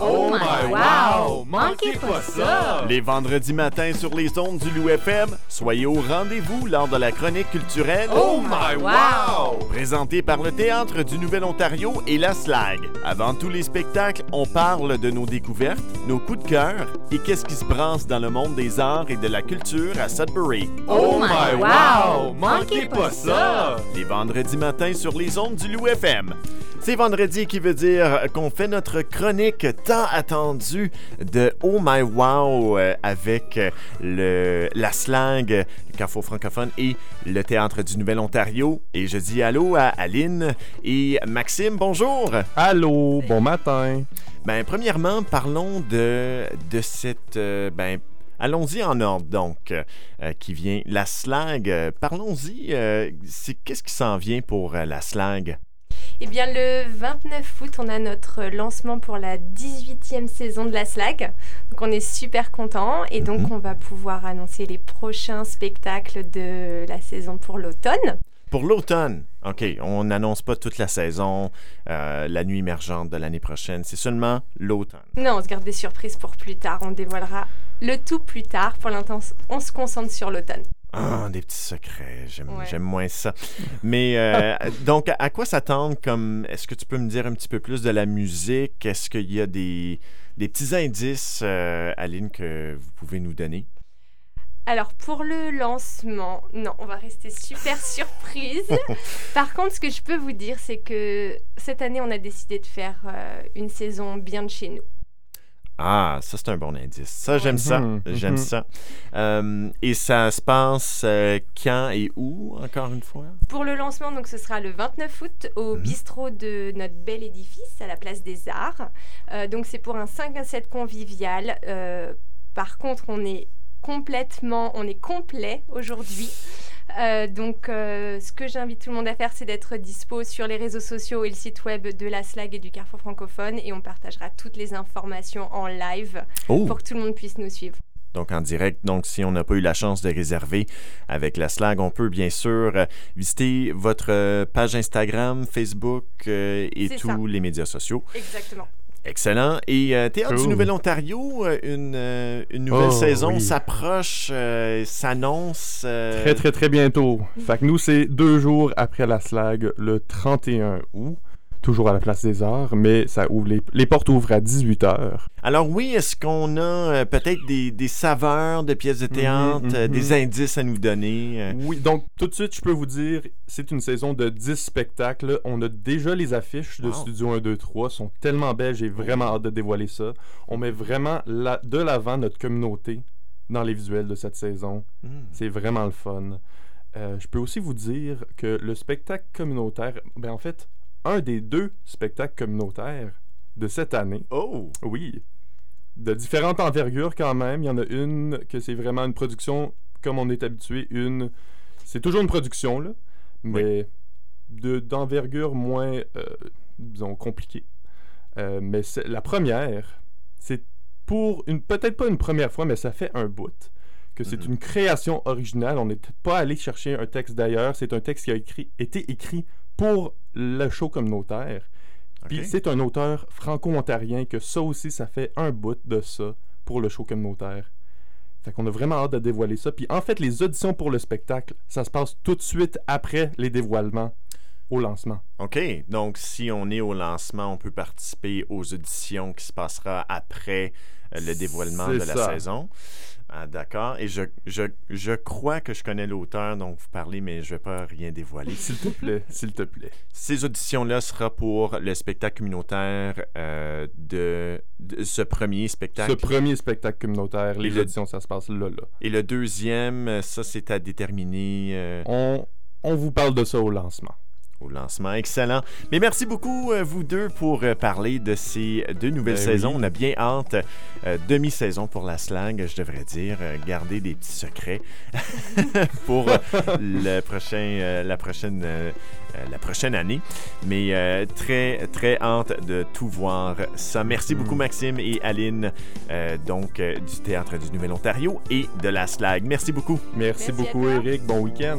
Oh my wow! Manquez pas ça! Les vendredis matins sur les ondes du Loup FM, soyez au rendez-vous lors de la chronique culturelle Oh my wow! Présentée par le Théâtre du Nouvel-Ontario et la SLAG. Avant tous les spectacles, on parle de nos découvertes, nos coups de cœur et qu'est-ce qui se brasse dans le monde des arts et de la culture à Sudbury. Oh my wow! Manquez pas ça! Les vendredis matins sur les ondes du Loup FM. C'est vendredi qui veut dire qu'on fait notre chronique tant attendue de Oh My Wow euh, avec le, la slang, le Carrefour francophone et le Théâtre du Nouvel-Ontario. Et je dis allô à Aline et Maxime, bonjour! Allô, bon matin. Ben, premièrement, parlons de, de cette... euh, ben, Allons-y en ordre, donc, euh, qui vient. La slag, parlons-y. euh, c'est Qu'est-ce qui s'en vient pour la slag? Eh bien, le 29 août, on a notre lancement pour la 18e saison de la SLAG. Donc, on est super contents et donc, Mhm. on va pouvoir annoncer les prochains spectacles de la saison pour l'automne. Pour l'automne, OK, on n'annonce pas toute la saison, euh, la nuit émergente de l'année prochaine, c'est seulement l'automne. Non, on se garde des surprises pour plus tard. On dévoilera le tout plus tard. Pour l'instant, on se concentre sur l'automne. Ah, des petits secrets, j'aime Ouais. moins ça. Mais euh, donc, à quoi s'attendre comme... Est-ce que tu peux me dire un petit peu plus de la musique? Est-ce qu'il y a des, des petits indices, euh, Aline, que vous pouvez nous donner? Alors pour le lancement, non, on va rester super surprise. Par contre, ce que je peux vous dire, c'est que cette année, on a décidé de faire euh, une saison bien de chez nous. Ah, ça c'est un bon indice. Ça, j'aime ça. Mhm, J'aime mhm. ça. Euh, et ça se passe euh, quand et où, encore une fois? Pour le lancement, donc ce sera le 29 août au Mhm. bistrot de notre bel édifice à la place des Arts. Euh, donc c'est pour un 5 à 7 convivial. Euh, par contre, on est complètement, on est complet aujourd'hui. Euh, donc, euh, ce que j'invite tout le monde à faire, c'est d'être dispo sur les réseaux sociaux et le site web de la SLAG et du Carrefour francophone. Et on partagera toutes les informations en live Oh! pour que tout le monde puisse nous suivre. Donc en direct. Donc si on n'a pas eu la chance de réserver avec la slag, on peut bien sûr euh, visiter votre euh, page Instagram, Facebook euh, et tous ça. les médias sociaux. Exactement. Excellent. Et euh, Théâtre du Cool. Nouvel-Ontario, euh, une, euh, une nouvelle Oh, saison oui. s'approche, euh, s'annonce. euh, Très, très, très bientôt. Fait que nous, c'est deux jours après la slag, le 31 août. Toujours à la place des arts, mais ça ouvre les, les portes ouvrent à 18h. Alors oui, est-ce qu'on a euh, peut-être des, des saveurs de pièces de théâtre, Mhm, euh, mhm. des indices à nous donner? euh? Oui, donc tout de suite, je peux vous dire, c'est une saison de 10 spectacles. On a déjà les affiches de Wow. Studio 1, 2, 3, sont tellement belles, j'ai vraiment hâte de dévoiler ça. On met vraiment la- de l'avant notre communauté dans les visuels de cette saison. Hmm. C'est vraiment le fun. Euh, je peux aussi vous dire que le spectacle communautaire, ben en fait, un des deux spectacles communautaires de cette année, Oh! oui, de différentes envergures quand même. Il y en a une que c'est vraiment une production comme on est habitué, une, c'est toujours une production là, mais de d'envergure moins, euh, disons, compliquée. Euh, mais c'est- la première, c'est pour une peut-être pas une première fois, mais ça fait un bout que c'est Mhm. une création originale. On n'est pas allé chercher un texte d'ailleurs. C'est un texte qui a écrit, été écrit pour le show communautaire. Puis c'est un auteur franco-ontarien que ça aussi, ça fait un bout de ça pour le show communautaire. Fait qu'on a vraiment hâte de dévoiler ça. Puis en fait, les auditions pour le spectacle, ça se passe tout de suite après les dévoilements au lancement. OK. Donc, si on est au lancement, on peut participer aux auditions qui se passera après euh, le dévoilement de la saison. Ah, D'accord. Et je, je, je crois que je connais l'auteur dont vous parlez, mais je ne vais pas rien dévoiler. S'il te plaît, s'il te plaît. Ces auditions-là sera pour le spectacle communautaire euh, de, de ce premier spectacle. Ce premier spectacle communautaire, les le- auditions, ça se passe là, là. Et le deuxième, ça, c'est à déterminer euh, On, on vous parle de ça au lancement. Au lancement. Excellent. Mais merci beaucoup, euh, vous deux, pour euh, parler de ces deux nouvelles Ben saisons. oui. On a bien hâte. euh, demi-saison pour la slang, je devrais dire. garder des petits secrets pour le prochain, la, prochaine, la prochaine année. Mais euh, très, très hâte de tout voir ça. Merci beaucoup, Mhm. Maxime et Aline, euh, donc du Théâtre du Nouvel-Ontario et de la slag. Merci beaucoup. Merci, Merci beaucoup. Eric. Bon week-end.